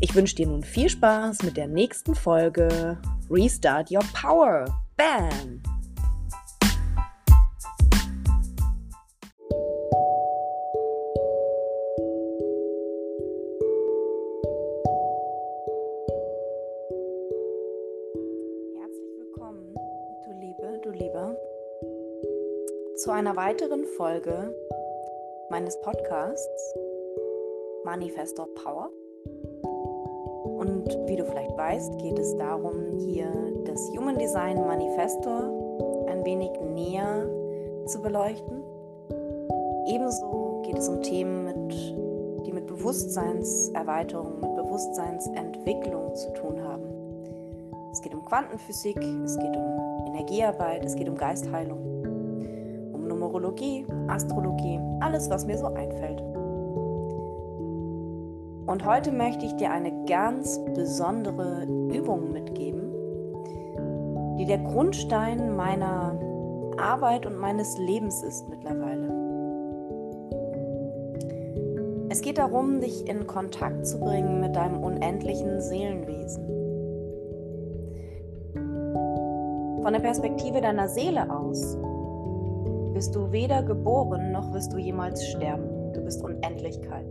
Ich wünsche dir nun viel Spaß mit der nächsten Folge Restart Your Power. Bam! Herzlich willkommen, du Liebe, du Lieber, zu einer weiteren Folge meines Podcasts Manifesto Power. Und wie du vielleicht weißt, geht es darum, hier das Human Design Manifesto ein wenig näher zu beleuchten. Ebenso geht es um Themen, mit, die mit Bewusstseinserweiterung, mit Bewusstseinsentwicklung zu tun haben. Es geht um Quantenphysik, es geht um Energiearbeit, es geht um Geistheilung, um Numerologie, Astrologie, alles, was mir so einfällt. Und heute möchte ich dir eine ganz besondere Übung mitgeben, die der Grundstein meiner Arbeit und meines Lebens ist mittlerweile. Es geht darum, dich in Kontakt zu bringen mit deinem unendlichen Seelenwesen. Von der Perspektive deiner Seele aus bist du weder geboren noch wirst du jemals sterben. Du bist Unendlichkeit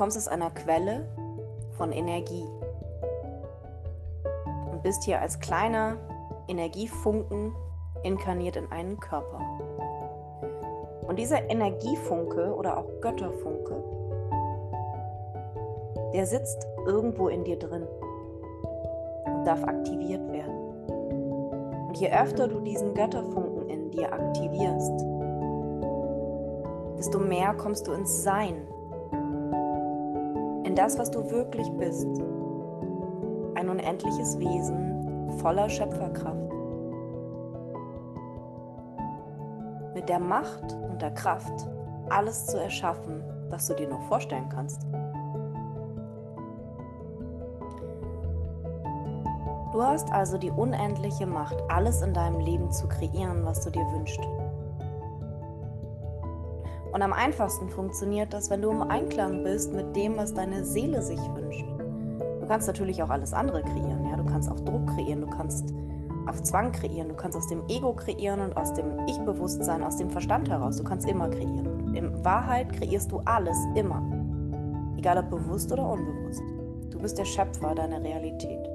kommst aus einer Quelle von Energie und bist hier als kleiner Energiefunken inkarniert in einen Körper. Und dieser Energiefunke oder auch Götterfunke, der sitzt irgendwo in dir drin und darf aktiviert werden. Und je öfter du diesen Götterfunken in dir aktivierst, desto mehr kommst du ins Sein in das, was du wirklich bist. Ein unendliches Wesen voller Schöpferkraft. Mit der Macht und der Kraft, alles zu erschaffen, was du dir nur vorstellen kannst. Du hast also die unendliche Macht, alles in deinem Leben zu kreieren, was du dir wünschst. Und am einfachsten funktioniert das, wenn du im Einklang bist mit dem, was deine Seele sich wünscht. Du kannst natürlich auch alles andere kreieren. Ja? Du kannst auch Druck kreieren, du kannst auf Zwang kreieren, du kannst aus dem Ego kreieren und aus dem Ich-Bewusstsein, aus dem Verstand heraus. Du kannst immer kreieren. In Wahrheit kreierst du alles immer. Egal ob bewusst oder unbewusst. Du bist der Schöpfer deiner Realität.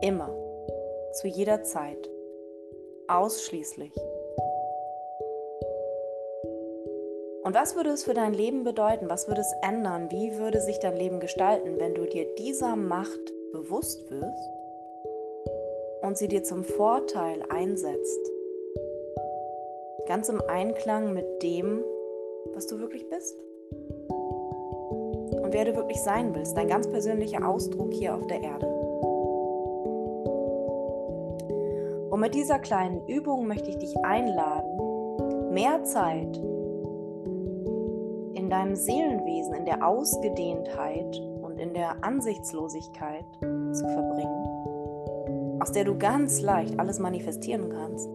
Immer. Zu jeder Zeit. Ausschließlich. Und was würde es für dein Leben bedeuten? Was würde es ändern? Wie würde sich dein Leben gestalten, wenn du dir dieser Macht bewusst wirst und sie dir zum Vorteil einsetzt? Ganz im Einklang mit dem, was du wirklich bist. Und wer du wirklich sein willst, dein ganz persönlicher Ausdruck hier auf der Erde. Und mit dieser kleinen Übung möchte ich dich einladen, mehr Zeit in deinem Seelenwesen, in der Ausgedehntheit und in der Ansichtslosigkeit zu verbringen, aus der du ganz leicht alles manifestieren kannst,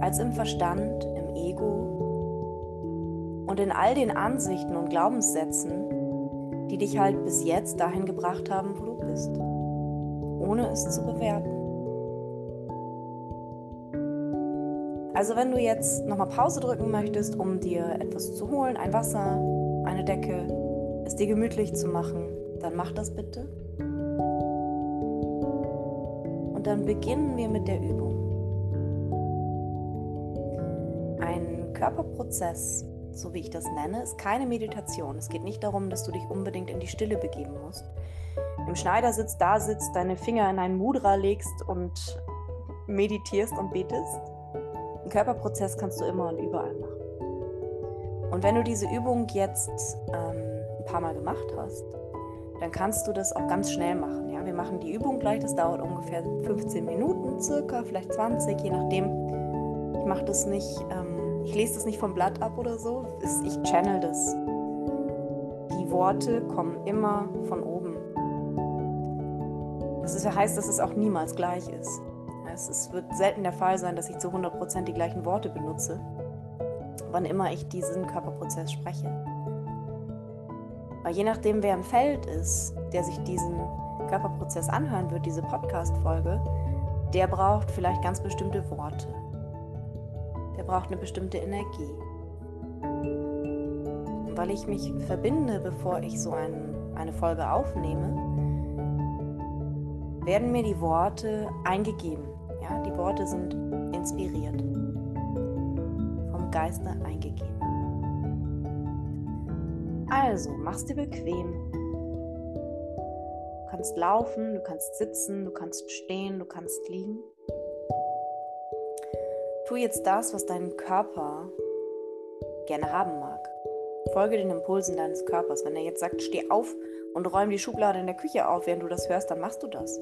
als im Verstand, im Ego und in all den Ansichten und Glaubenssätzen, die dich halt bis jetzt dahin gebracht haben, wo du bist, ohne es zu bewerten. Also wenn du jetzt nochmal Pause drücken möchtest, um dir etwas zu holen, ein Wasser, eine Decke, es dir gemütlich zu machen, dann mach das bitte. Und dann beginnen wir mit der Übung. Ein Körperprozess, so wie ich das nenne, ist keine Meditation. Es geht nicht darum, dass du dich unbedingt in die Stille begeben musst. Im Schneidersitz da sitzt, deine Finger in ein Mudra legst und meditierst und betest einen Körperprozess kannst du immer und überall machen. Und wenn du diese Übung jetzt ähm, ein paar Mal gemacht hast, dann kannst du das auch ganz schnell machen. Ja? Wir machen die Übung gleich, das dauert ungefähr 15 Minuten circa, vielleicht 20, je nachdem. Ich mache das nicht, ähm, ich lese das nicht vom Blatt ab oder so, ich channel das. Die Worte kommen immer von oben. Das heißt, dass es auch niemals gleich ist. Es, es wird selten der Fall sein, dass ich zu 100% die gleichen Worte benutze, wann immer ich diesen Körperprozess spreche. Weil je nachdem, wer im Feld ist, der sich diesen Körperprozess anhören wird, diese Podcast-Folge, der braucht vielleicht ganz bestimmte Worte. Der braucht eine bestimmte Energie. Und weil ich mich verbinde, bevor ich so ein, eine Folge aufnehme, werden mir die Worte eingegeben. Ja, die Worte sind inspiriert, vom Geiste eingegeben. Also, mach's dir bequem. Du kannst laufen, du kannst sitzen, du kannst stehen, du kannst liegen. Tu jetzt das, was dein Körper gerne haben mag. Folge den Impulsen deines Körpers. Wenn er jetzt sagt, steh auf und räum die Schublade in der Küche auf, während du das hörst, dann machst du das.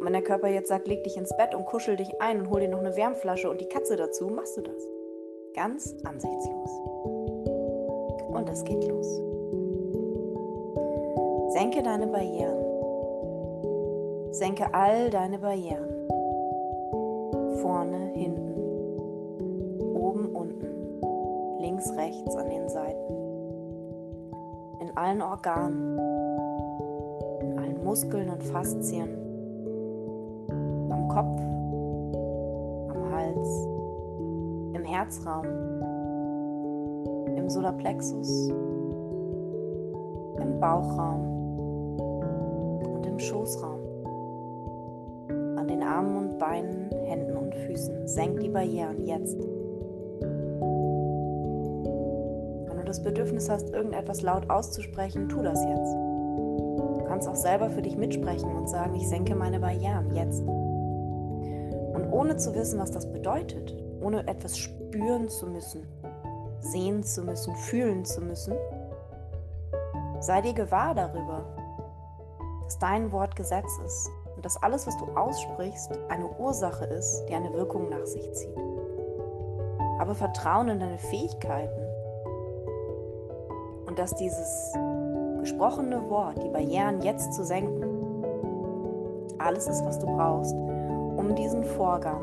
Und wenn der Körper jetzt sagt, leg dich ins Bett und kuschel dich ein und hol dir noch eine Wärmflasche und die Katze dazu, machst du das. Ganz ansichtslos und es geht los. Senke deine Barrieren. Senke all deine Barrieren. Vorne, hinten, oben, unten, links, rechts, an den Seiten. In allen Organen, in allen Muskeln und Faszien, Kopf, am Hals, im Herzraum Solarplexus, im Bauchraum und im Schoßraum, an den Armen und Beinen, Händen und Füßen. Senk die Barrieren jetzt. Wenn du das Bedürfnis hast, irgendetwas laut auszusprechen, tu das jetzt. Du kannst auch selber für dich mitsprechen und sagen, ich senke meine Barrieren jetzt. Ohne zu wissen, was das bedeutet, ohne etwas spüren zu müssen, sehen zu müssen, fühlen zu müssen. Sei dir gewahr darüber, dass dein Wort Gesetz ist und dass alles, was du aussprichst, eine Ursache ist, die eine Wirkung nach sich zieht. Habe Vertrauen in deine Fähigkeiten und dass dieses gesprochene Wort, die Barrieren jetzt zu senken, alles ist, was du brauchst, um diesen Vorgang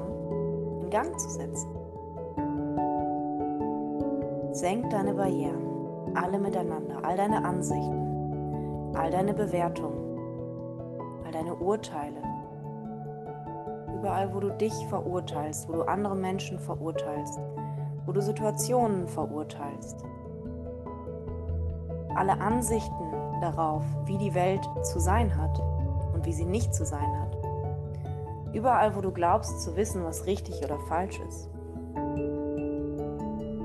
in Gang zu setzen. Senk deine Barrieren, alle miteinander, all deine Ansichten, all deine Bewertungen, all deine Urteile. Überall, wo du dich verurteilst, wo du andere Menschen verurteilst, wo du Situationen verurteilst. Alle Ansichten darauf, wie die Welt zu sein hat und wie sie nicht zu sein hat. Überall, wo du glaubst zu wissen, was richtig oder falsch ist.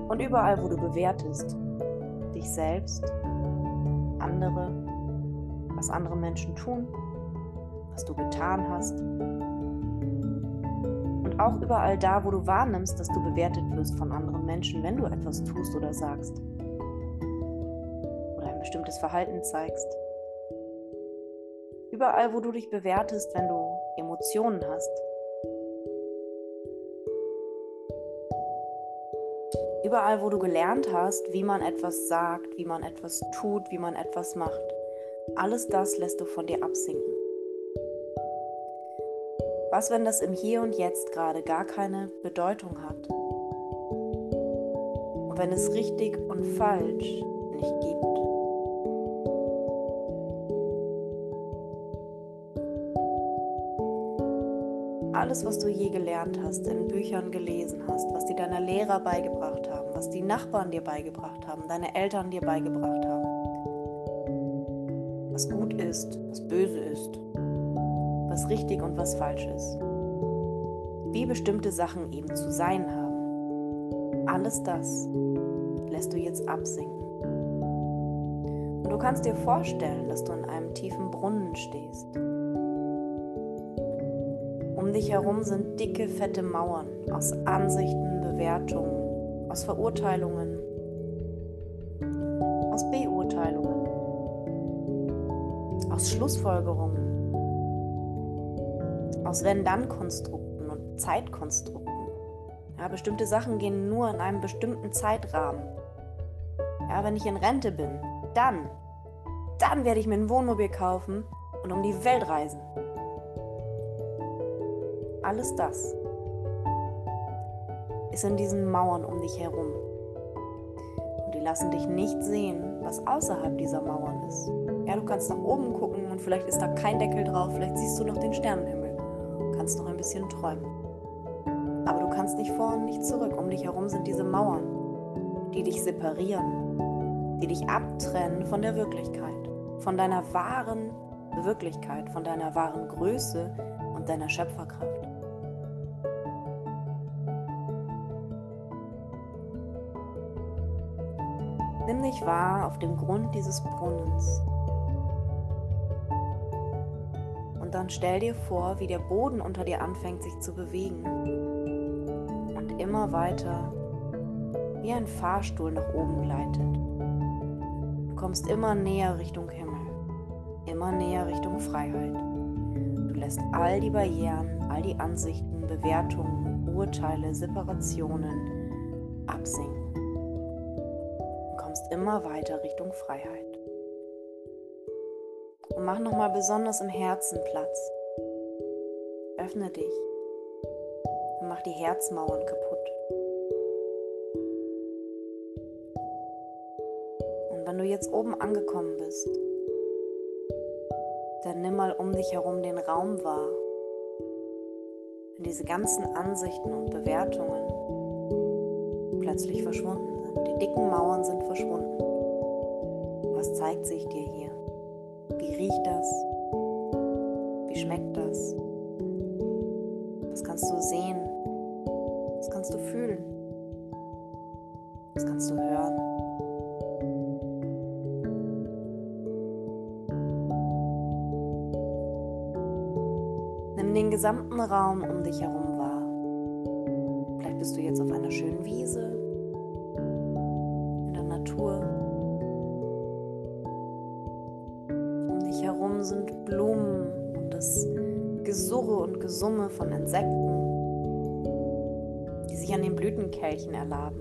Und überall, wo du bewertest, dich selbst, andere, was andere Menschen tun, was du getan hast. Und auch überall da, wo du wahrnimmst, dass du bewertet wirst von anderen Menschen, wenn du etwas tust oder sagst. Oder ein bestimmtes Verhalten zeigst. Überall, wo du dich bewertest, wenn du Emotionen hast, Überall, wo du gelernt hast, wie man etwas sagt, wie man etwas tut, wie man etwas macht, alles das lässt du von dir absinken. Was, wenn das im Hier und Jetzt gerade gar keine Bedeutung hat? Und wenn es richtig und falsch nicht gibt? Alles, was du je gelernt hast, in Büchern gelesen hast, was dir deine Lehrer beigebracht haben, was die Nachbarn dir beigebracht haben, deine Eltern dir beigebracht haben, was gut ist, was böse ist, was richtig und was falsch ist, wie bestimmte Sachen eben zu sein haben, alles das lässt du jetzt absinken. Und du kannst dir vorstellen, dass du in einem tiefen Brunnen stehst um dich herum sind dicke, fette Mauern aus Ansichten, Bewertungen, aus Verurteilungen, aus Beurteilungen. aus Schlussfolgerungen, aus Wenn-Dann-Konstrukten und Zeitkonstrukten. Ja, bestimmte Sachen gehen nur in einem bestimmten Zeitrahmen. Ja, wenn ich in Rente bin, dann, dann werde ich mir ein Wohnmobil kaufen und um die Welt reisen. Alles das ist in diesen Mauern um dich herum. Und die lassen dich nicht sehen, was außerhalb dieser Mauern ist. Ja, du kannst nach oben gucken und vielleicht ist da kein Deckel drauf, vielleicht siehst du noch den Sternenhimmel. Kannst noch ein bisschen träumen. Aber du kannst nicht vor und nicht zurück. Um dich herum sind diese Mauern, die dich separieren, die dich abtrennen von der Wirklichkeit, von deiner wahren Wirklichkeit, von deiner wahren Größe und deiner Schöpferkraft. Nimm dich wahr auf dem Grund dieses Brunnens. Und dann stell dir vor, wie der Boden unter dir anfängt sich zu bewegen und immer weiter wie ein Fahrstuhl nach oben gleitet. Du kommst immer näher Richtung Himmel, immer näher Richtung Freiheit. Du lässt all die Barrieren, all die Ansichten, Bewertungen, Urteile, Separationen absinken immer weiter Richtung Freiheit. Und mach nochmal besonders im Herzen Platz. Öffne dich und mach die Herzmauern kaputt. Und wenn du jetzt oben angekommen bist, dann nimm mal um dich herum den Raum wahr. Wenn diese ganzen Ansichten und Bewertungen plötzlich verschwunden die dicken Mauern sind verschwunden. Was zeigt sich dir hier? Wie riecht das? Wie schmeckt das? Was kannst du sehen? Was kannst du fühlen? Was kannst du hören? Nimm den gesamten Raum um dich herum wahr. Vielleicht bist du jetzt auf einer schönen Gesumme von Insekten, die sich an den Blütenkelchen erlaben.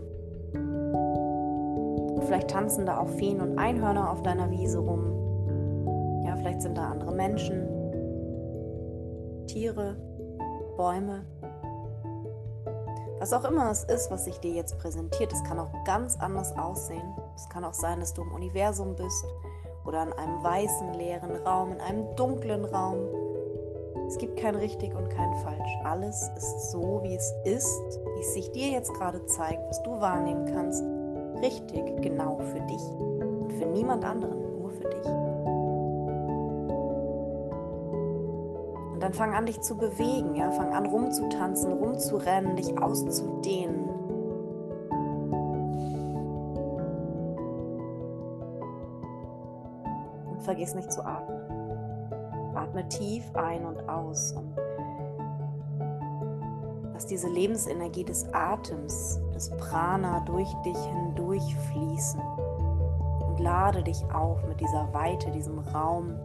Und vielleicht tanzen da auch Feen und Einhörner auf deiner Wiese rum. Ja, vielleicht sind da andere Menschen, Tiere, Bäume. Was auch immer es ist, was sich dir jetzt präsentiert, es kann auch ganz anders aussehen. Es kann auch sein, dass du im Universum bist oder in einem weißen, leeren Raum, in einem dunklen Raum. Es gibt kein richtig und kein falsch. Alles ist so, wie es ist, wie es sich dir jetzt gerade zeigt, was du wahrnehmen kannst. Richtig, genau für dich und für niemand anderen, nur für dich. Und dann fang an, dich zu bewegen, ja, fang an, rumzutanzen, rumzurennen, dich auszudehnen. Und vergiss nicht zu atmen. Atme tief ein und aus und lass diese Lebensenergie des Atems, des Prana durch dich hindurch fließen und lade dich auf mit dieser Weite, diesem Raum,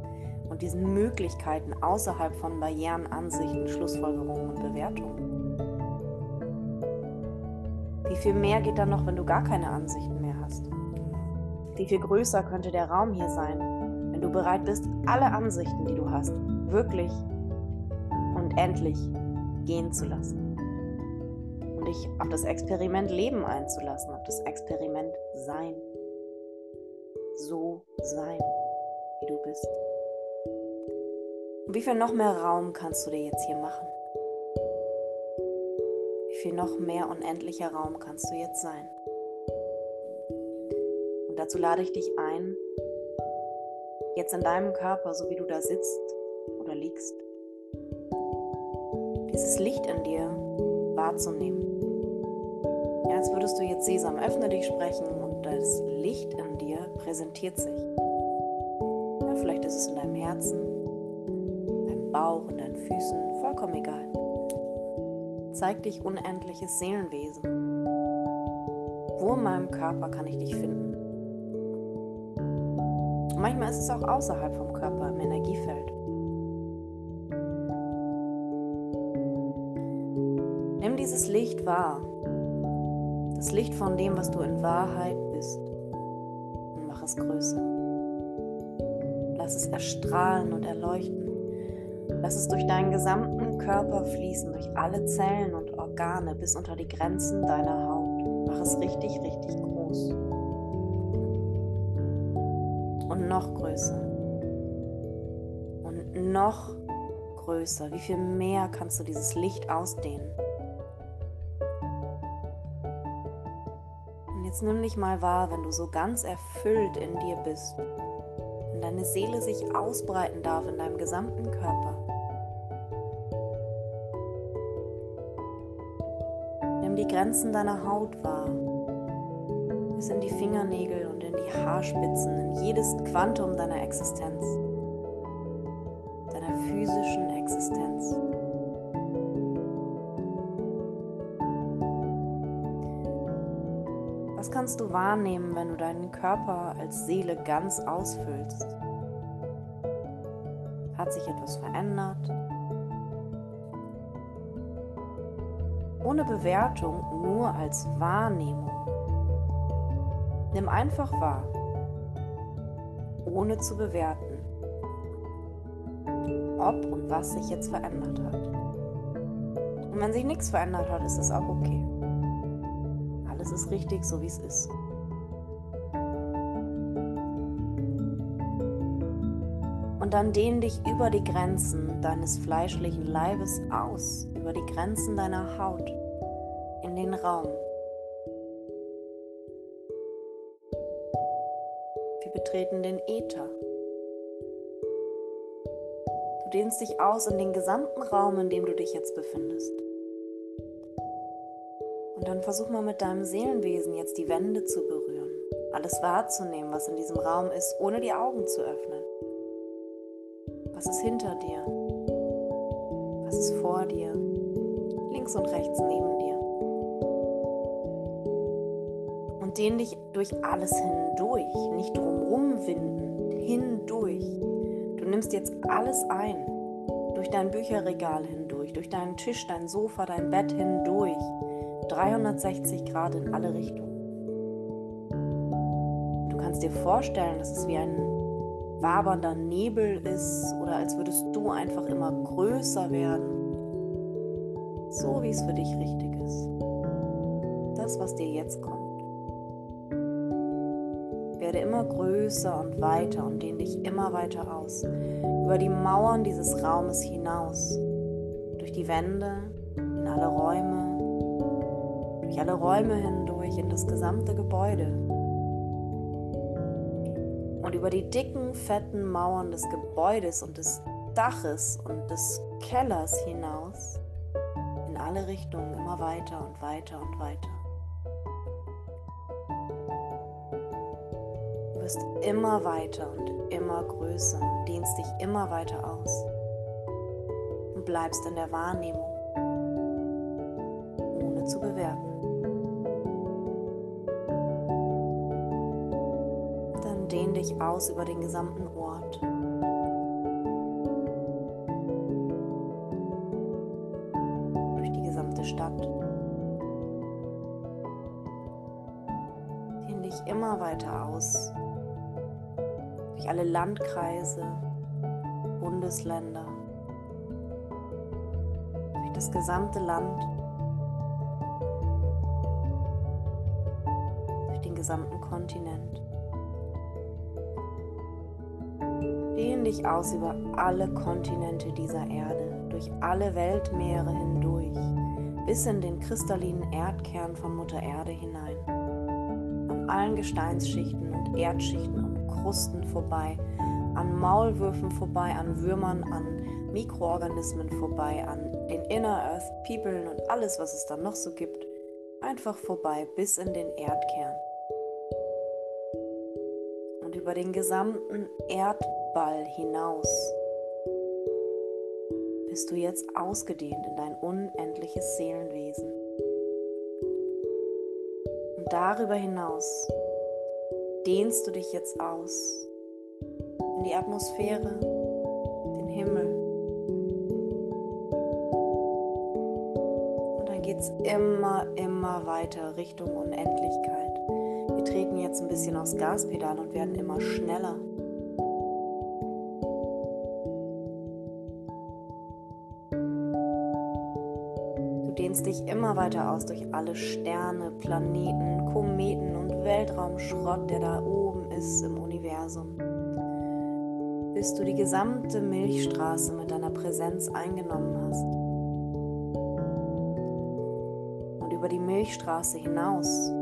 und diesen Möglichkeiten außerhalb von Barrieren, Ansichten, Schlussfolgerungen und Bewertungen. Wie viel mehr geht dann noch, wenn du gar keine Ansichten mehr hast? Wie viel größer könnte der Raum hier sein, bereit bist, alle Ansichten, die du hast, wirklich und endlich gehen zu lassen? Und dich auf das Experiment Leben einzulassen, auf das Experiment Sein. So sein, wie du bist. Und wie viel noch mehr Raum kannst du dir jetzt hier machen? Wie viel noch mehr unendlicher Raum kannst du jetzt sein? Und dazu lade ich dich ein, jetzt in deinem Körper, so wie du da sitzt oder liegst, dieses Licht in dir wahrzunehmen. Ja, als würdest du jetzt Sesam, öffne dich sprechen und das Licht in dir präsentiert sich. Ja, vielleicht ist es in deinem Herzen, Bauch, in deinen Füßen, vollkommen egal. Zeig dich unendliches Seelenwesen. Wo in meinem Körper kann ich dich finden? Und manchmal ist es auch außerhalb vom Körper, im Energiefeld. Nimm dieses Licht wahr. Das Licht von dem, was du in Wahrheit bist. Und mach es größer. Lass es erstrahlen und erleuchten. Lass es durch deinen gesamten Körper fließen, durch alle Zellen und Organe bis unter die Grenzen deiner Haut. Mach es richtig, richtig groß. Noch größer. Und noch größer. Wie viel mehr kannst du dieses Licht ausdehnen? Und jetzt nimm dich mal wahr, wenn du so ganz erfüllt in dir bist und deine Seele sich ausbreiten darf in deinem gesamten Körper. die Grenzen deiner Haut wahr, bis in die Fingernägel und in die Haarspitzen, in jedes Quantum deiner Existenz, deiner physischen Existenz. Was kannst du wahrnehmen, wenn du deinen Körper als Seele ganz ausfüllst? Hat sich etwas verändert? ohne Bewertung, nur als Wahrnehmung. Nimm einfach wahr, ohne zu bewerten, ob und was sich jetzt verändert hat. Und wenn sich nichts verändert hat, ist es auch okay. Alles ist richtig, so wie es ist. Und dann dehn dich über die Grenzen deines fleischlichen Leibes aus, über die Grenzen deiner Haut, in den Raum. Wir betreten den Äther. Du dehnst dich aus in den gesamten Raum, in dem du dich jetzt befindest. Und dann versuch mal mit deinem Seelenwesen jetzt die Wände zu berühren, alles wahrzunehmen, was in diesem Raum ist, ohne die Augen zu öffnen. Was ist hinter dir? Was ist vor dir? Links und rechts neben dir. Dehn dich durch alles hindurch, nicht drumrum winden, hindurch. Du nimmst jetzt alles ein, durch dein Bücherregal hindurch, durch deinen Tisch, dein Sofa, dein Bett hindurch. 360 Grad in alle Richtungen. Du kannst dir vorstellen, dass es wie ein wabernder Nebel ist oder als würdest du einfach immer größer werden. So wie es für dich richtig ist. Das, was dir jetzt kommt. Immer größer und weiter und dehn dich immer weiter aus. Über die Mauern dieses Raumes hinaus. Durch die Wände, in alle Räume, durch alle Räume hindurch, in das gesamte Gebäude und über die dicken, fetten Mauern des Gebäudes und des Daches und des Kellers hinaus in alle Richtungen immer weiter und weiter und weiter. Wirst immer weiter und immer größer und dehnst dich immer weiter aus und bleibst in der Wahrnehmung, ohne zu bewerten. dehn dich aus über den gesamten Ort. Landkreise, Bundesländer. Durch das gesamte Land. Durch den gesamten Kontinent. Dehn dich aus über alle Kontinente dieser Erde, durch alle Weltmeere hindurch, bis in den kristallinen Erdkern von Mutter Erde hinein. An allen Gesteinsschichten und Erdschichten Krusten vorbei, an Maulwürfen vorbei, an Würmern, an Mikroorganismen vorbei, an den Inner Earth People und alles, was es dann noch so gibt, einfach vorbei bis in den Erdkern. Und über den gesamten Erdkern Ball hinaus bist du jetzt ausgedehnt in dein unendliches Seelenwesen. Und darüber hinaus dehnst du dich jetzt aus die Atmosphäre, den Himmel. Und dann geht es immer, immer weiter Richtung Unendlichkeit. Wir treten jetzt ein bisschen aufs Gaspedal und werden immer schneller. dehnst dich immer weiter aus durch alle Sterne, Planeten, Kometen und Weltraumschrott, der da oben ist im Universum. Bis du die gesamte Milchstraße mit deiner Präsenz eingenommen hast. Und über die Milchstraße hinaus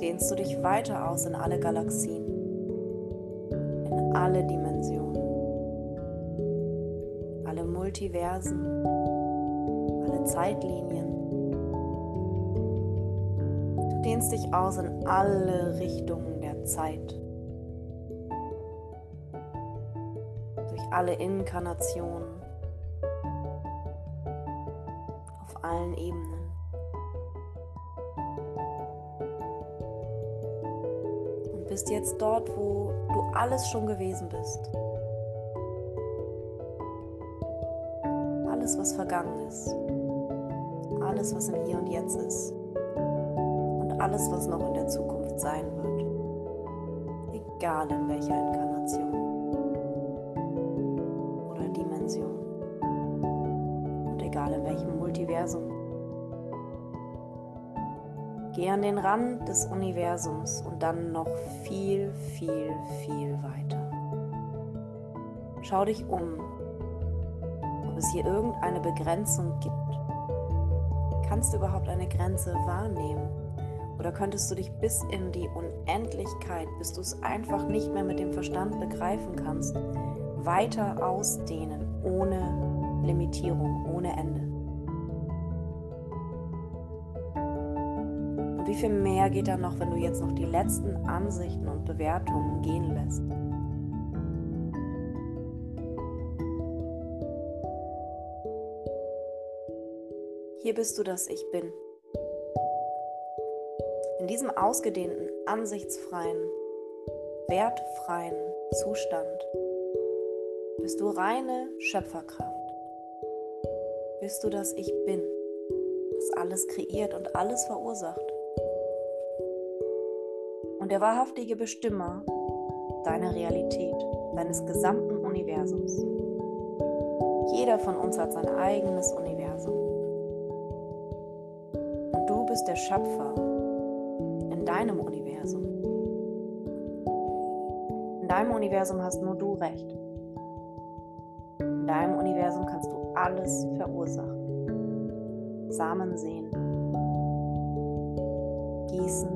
dehnst du dich weiter aus in alle Galaxien, in alle Dimensionen, alle Multiversen, alle Zeitlinien dehnst dich aus in alle Richtungen der Zeit. Durch alle Inkarnationen. Auf allen Ebenen. Und bist jetzt dort, wo du alles schon gewesen bist. Alles, was vergangen ist. Alles, was im Hier und Jetzt ist alles, was noch in der Zukunft sein wird. Egal in welcher Inkarnation oder Dimension. Und egal in welchem Multiversum. Geh an den Rand des Universums und dann noch viel, viel, viel weiter. Schau dich um, ob es hier irgendeine Begrenzung gibt. Kannst du überhaupt eine Grenze wahrnehmen? Oder könntest du dich bis in die Unendlichkeit, bis du es einfach nicht mehr mit dem Verstand begreifen kannst, weiter ausdehnen, ohne Limitierung, ohne Ende? Und wie viel mehr geht da noch, wenn du jetzt noch die letzten Ansichten und Bewertungen gehen lässt? Hier bist du das Ich bin diesem ausgedehnten, ansichtsfreien, wertfreien Zustand bist du reine Schöpferkraft. Bist du das Ich Bin, das alles kreiert und alles verursacht. Und der wahrhaftige Bestimmer deiner Realität, deines gesamten Universums. Jeder von uns hat sein eigenes Universum. Und du bist der Schöpfer deinem Universum. In deinem Universum hast nur du recht. In deinem Universum kannst du alles verursachen. Samen sehen, gießen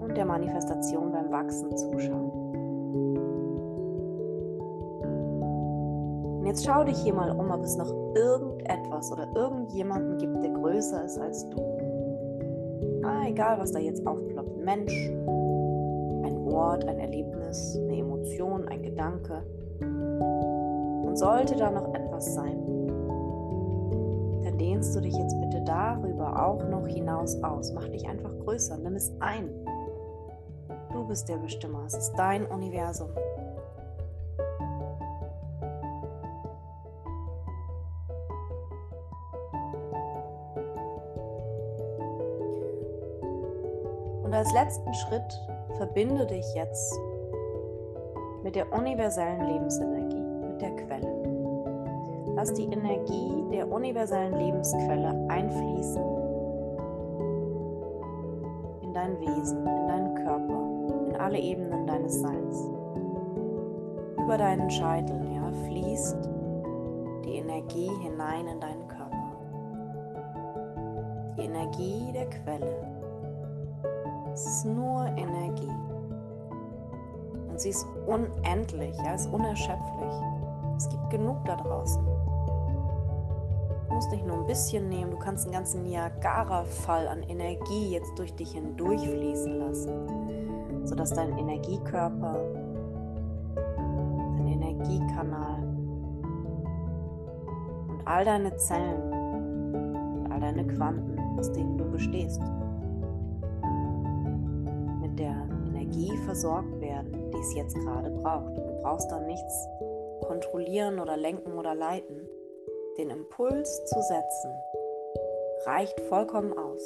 und der Manifestation beim Wachsen zuschauen. Und jetzt schau dich hier mal um, ob es noch irgendetwas oder irgendjemanden gibt, der größer ist als du egal was da jetzt aufploppt, ein Mensch, ein Ort, ein Erlebnis, eine Emotion, ein Gedanke. Und sollte da noch etwas sein, dann dehnst du dich jetzt bitte darüber auch noch hinaus aus. Mach dich einfach größer, nimm es ein. Du bist der Bestimmer, es ist dein Universum. Und als letzten Schritt verbinde dich jetzt mit der universellen Lebensenergie, mit der Quelle. Lass die Energie der universellen Lebensquelle einfließen in dein Wesen, in deinen Körper, in alle Ebenen deines Seins. Über deinen Scheitel ja, fließt die Energie hinein in deinen Körper. Die Energie der Quelle es ist nur Energie. Und sie ist unendlich, ja, ist unerschöpflich. Es gibt genug da draußen. Du musst nicht nur ein bisschen nehmen, du kannst einen ganzen Niagara-Fall an Energie jetzt durch dich hindurchfließen lassen, sodass dein Energiekörper, dein Energiekanal und all deine Zellen und all deine Quanten, aus denen du bestehst, versorgt werden, die es jetzt gerade braucht. Du brauchst dann nichts kontrollieren oder lenken oder leiten. Den Impuls zu setzen reicht vollkommen aus.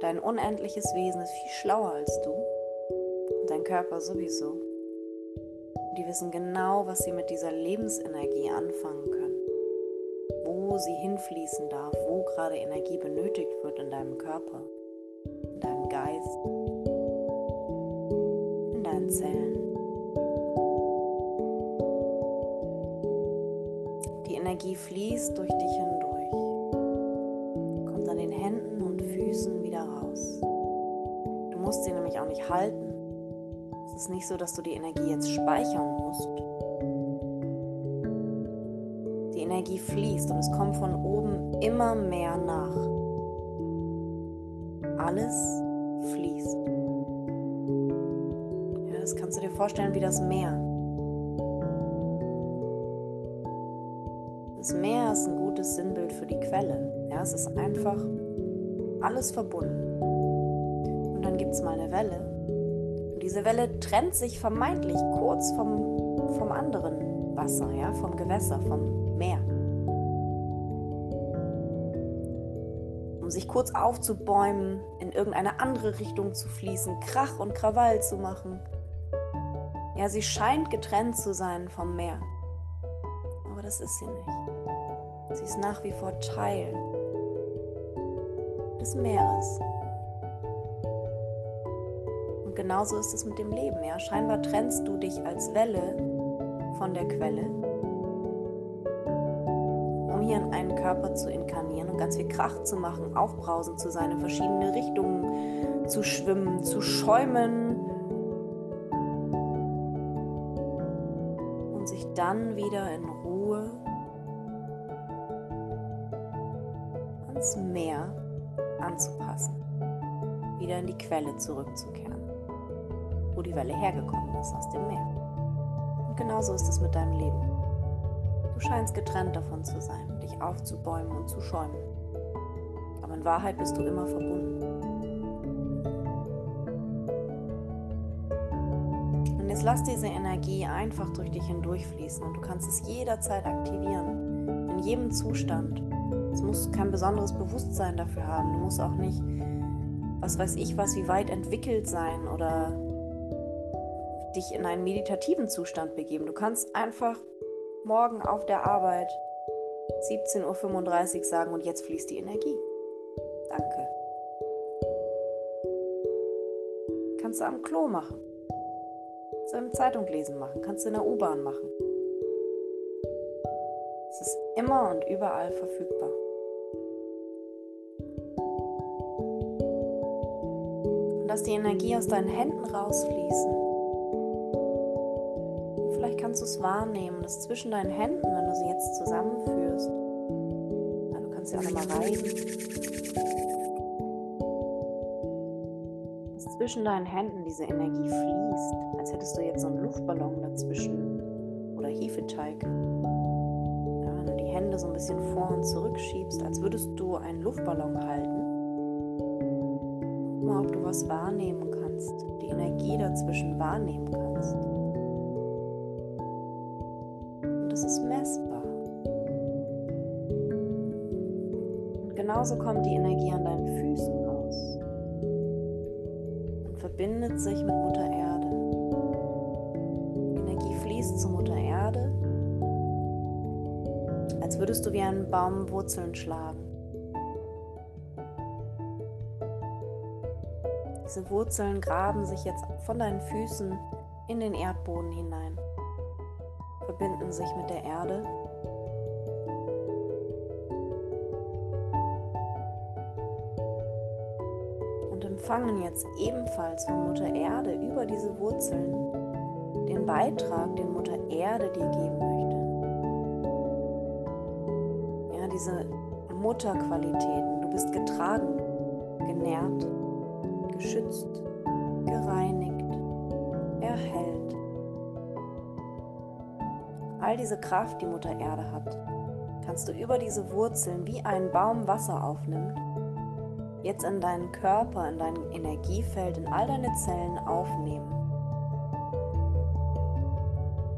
Dein unendliches Wesen ist viel schlauer als du und dein Körper sowieso. Die wissen genau, was sie mit dieser Lebensenergie anfangen können, wo sie hinfließen darf, wo gerade Energie benötigt wird in deinem Körper, Zellen. Die Energie fließt durch dich hindurch, kommt an den Händen und Füßen wieder raus. Du musst sie nämlich auch nicht halten es ist nicht so, dass du die Energie jetzt speichern musst. Die Energie fließt und es kommt von oben immer mehr nach. Alles vorstellen wie das Meer. Das Meer ist ein gutes Sinnbild für die Quelle. Ja, es ist einfach alles verbunden. Und dann gibt es mal eine Welle diese Welle trennt sich vermeintlich kurz vom, vom anderen Wasser, ja, vom Gewässer, vom Meer. Um sich kurz aufzubäumen, in irgendeine andere Richtung zu fließen, Krach und Krawall zu machen. Ja, sie scheint getrennt zu sein vom Meer. Aber das ist sie nicht. Sie ist nach wie vor Teil des Meeres. Und genauso ist es mit dem Leben. Ja? Scheinbar trennst du dich als Welle von der Quelle, um hier in einen Körper zu inkarnieren und ganz viel Krach zu machen, aufbrausend zu sein, in verschiedene Richtungen zu schwimmen, zu schäumen dann wieder in Ruhe ans Meer anzupassen, wieder in die Quelle zurückzukehren wo die Welle hergekommen ist, aus dem Meer. Und genauso ist es mit deinem Leben. Du scheinst getrennt davon zu sein, dich aufzubäumen und zu schäumen. Aber in Wahrheit bist du immer verbunden. Jetzt lass diese Energie einfach durch dich hindurchfließen und du kannst es jederzeit aktivieren. In jedem Zustand. Es muss kein besonderes Bewusstsein dafür haben. Du musst auch nicht, was weiß ich was, wie weit entwickelt sein oder dich in einen meditativen Zustand begeben. Du kannst einfach morgen auf der Arbeit 17.35 Uhr sagen und jetzt fließt die Energie. Danke. Kannst du am Klo machen. Kannst du im Zeitung lesen machen. Kannst du in der U-Bahn machen. Es ist immer und überall verfügbar. Und lass die Energie aus deinen Händen rausfließen kannst du es wahrnehmen, dass zwischen deinen Händen, wenn du sie jetzt zusammenführst, ja, du kannst sie auch nochmal reiben, zwischen deinen Händen diese Energie fließt, als hättest du jetzt so einen Luftballon dazwischen oder Hefeteig. Ja, wenn du die Hände so ein bisschen vor und zurück schiebst, als würdest du einen Luftballon halten. Guck mal, ob du was wahrnehmen kannst, die Energie dazwischen wahrnehmen kannst. genauso kommt die Energie an deinen sich mit Mutter Erde. Energie fließt zu Mutter Erde, als würdest du wie einen Baum Wurzeln schlagen. Diese Wurzeln graben sich jetzt von deinen Füßen in den Erdboden hinein, verbinden sich mit der Erde empfangen jetzt ebenfalls von Mutter Erde über diese Wurzeln den Beitrag, den Mutter Erde dir geben möchte. Ja, diese Mutterqualitäten. Du bist getragen, genährt, geschützt, gereinigt, erhellt. All diese Kraft, die Mutter Erde hat, kannst du über diese Wurzeln wie ein Baum Wasser aufnimmt jetzt in deinen Körper, in dein Energiefeld, in all deine Zellen aufnehmen.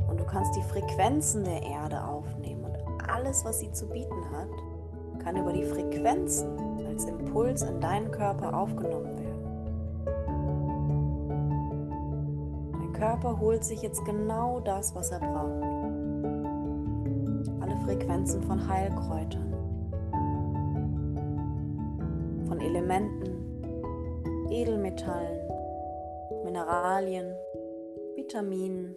Und du kannst die Frequenzen der Erde aufnehmen und alles, was sie zu bieten hat, kann über die Frequenzen als Impuls in deinen Körper aufgenommen werden. Dein Körper holt sich jetzt genau das, was er braucht. Alle Frequenzen von Heilkräutern, Elementen, Edelmetallen, Mineralien, Vitaminen,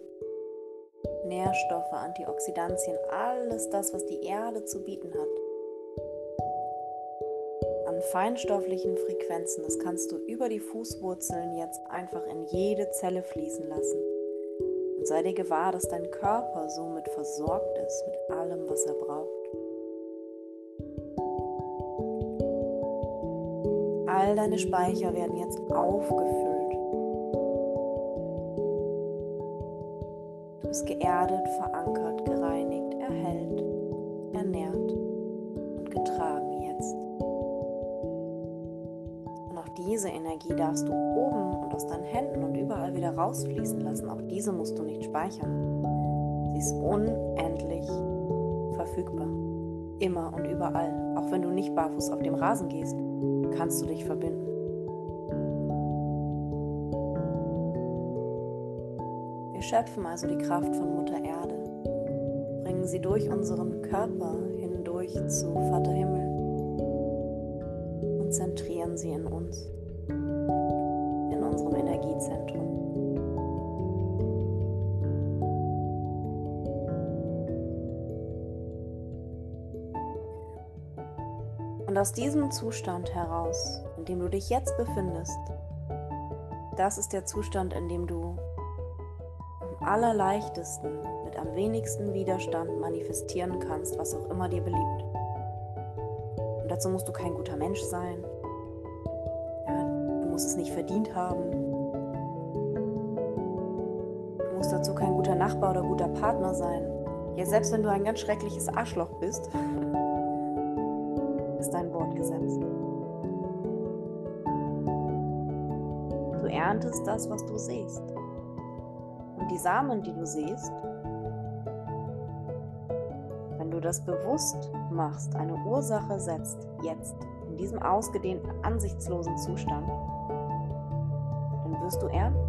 Nährstoffe, Antioxidantien, alles das, was die Erde zu bieten hat. An feinstofflichen Frequenzen, das kannst du über die Fußwurzeln jetzt einfach in jede Zelle fließen lassen. Und sei dir gewahr, dass dein Körper somit versorgt ist mit allem, was er braucht. All deine Speicher werden jetzt aufgefüllt bist geerdet, verankert, gereinigt, erhellt, ernährt und getragen jetzt. Und auch diese Energie darfst du oben und aus deinen Händen und überall wieder rausfließen lassen. Auch diese musst du nicht speichern. Sie ist unendlich verfügbar. Immer und überall. Auch wenn du nicht barfuß auf dem Rasen gehst, kannst du dich verbinden. schöpfen also die Kraft von Mutter Erde, bringen sie durch unseren Körper hindurch zu Vater Himmel und zentrieren sie in uns, in unserem Energiezentrum. Und aus diesem Zustand heraus, in dem du dich jetzt befindest, das ist der Zustand, in dem du allerleichtesten, mit am wenigsten Widerstand manifestieren kannst, was auch immer dir beliebt. Und dazu musst du kein guter Mensch sein. Ja, du musst es nicht verdient haben. Du musst dazu kein guter Nachbar oder guter Partner sein. Ja, selbst wenn du ein ganz schreckliches Arschloch bist, ist dein Wort gesetzt. Du erntest das, was du siehst die Samen, die du siehst, wenn du das bewusst machst, eine Ursache setzt, jetzt, in diesem ausgedehnten, ansichtslosen Zustand, dann wirst du ernten,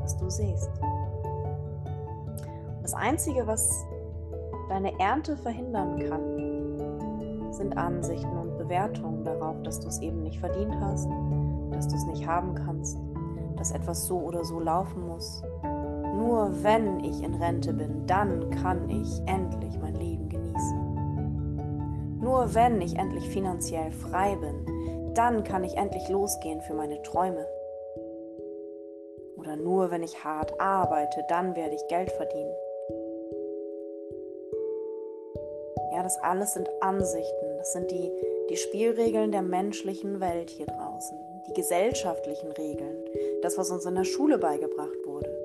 was du siehst. Das Einzige, was deine Ernte verhindern kann, sind Ansichten und Bewertungen darauf, dass du es eben nicht verdient hast, dass du es nicht haben kannst, dass etwas so oder so laufen muss, nur wenn ich in Rente bin, dann kann ich endlich mein Leben genießen. Nur wenn ich endlich finanziell frei bin, dann kann ich endlich losgehen für meine Träume. Oder nur wenn ich hart arbeite, dann werde ich Geld verdienen. Das alles sind Ansichten, das sind die, die Spielregeln der menschlichen Welt hier draußen, die gesellschaftlichen Regeln, das, was uns in der Schule beigebracht wurde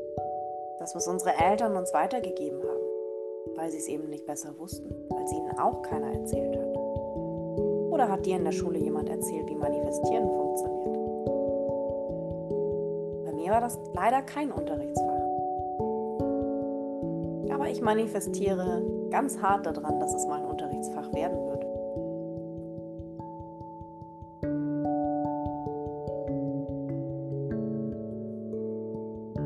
das, was unsere Eltern uns weitergegeben haben, weil sie es eben nicht besser wussten, weil es ihnen auch keiner erzählt hat. Oder hat dir in der Schule jemand erzählt, wie Manifestieren funktioniert? Bei mir war das leider kein Unterrichtsfach. Aber ich manifestiere ganz hart daran, dass es mal ein Unterrichtsfach werden wird.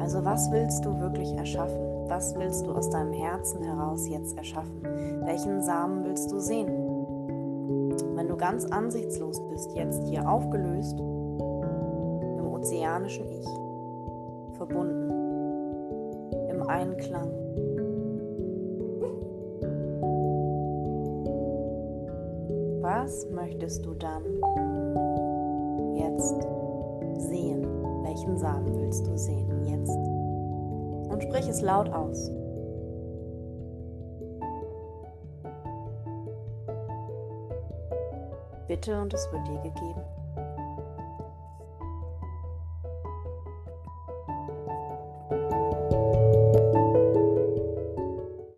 Also was willst du wirklich erschaffen? Was willst du aus deinem Herzen heraus jetzt erschaffen? Welchen Samen willst du sehen? Wenn du ganz ansichtslos bist, jetzt hier aufgelöst im ozeanischen Ich, verbunden, im Einklang. Was möchtest du dann jetzt sehen? Welchen Samen willst du sehen jetzt? Und sprich es laut aus. Bitte und es wird dir gegeben.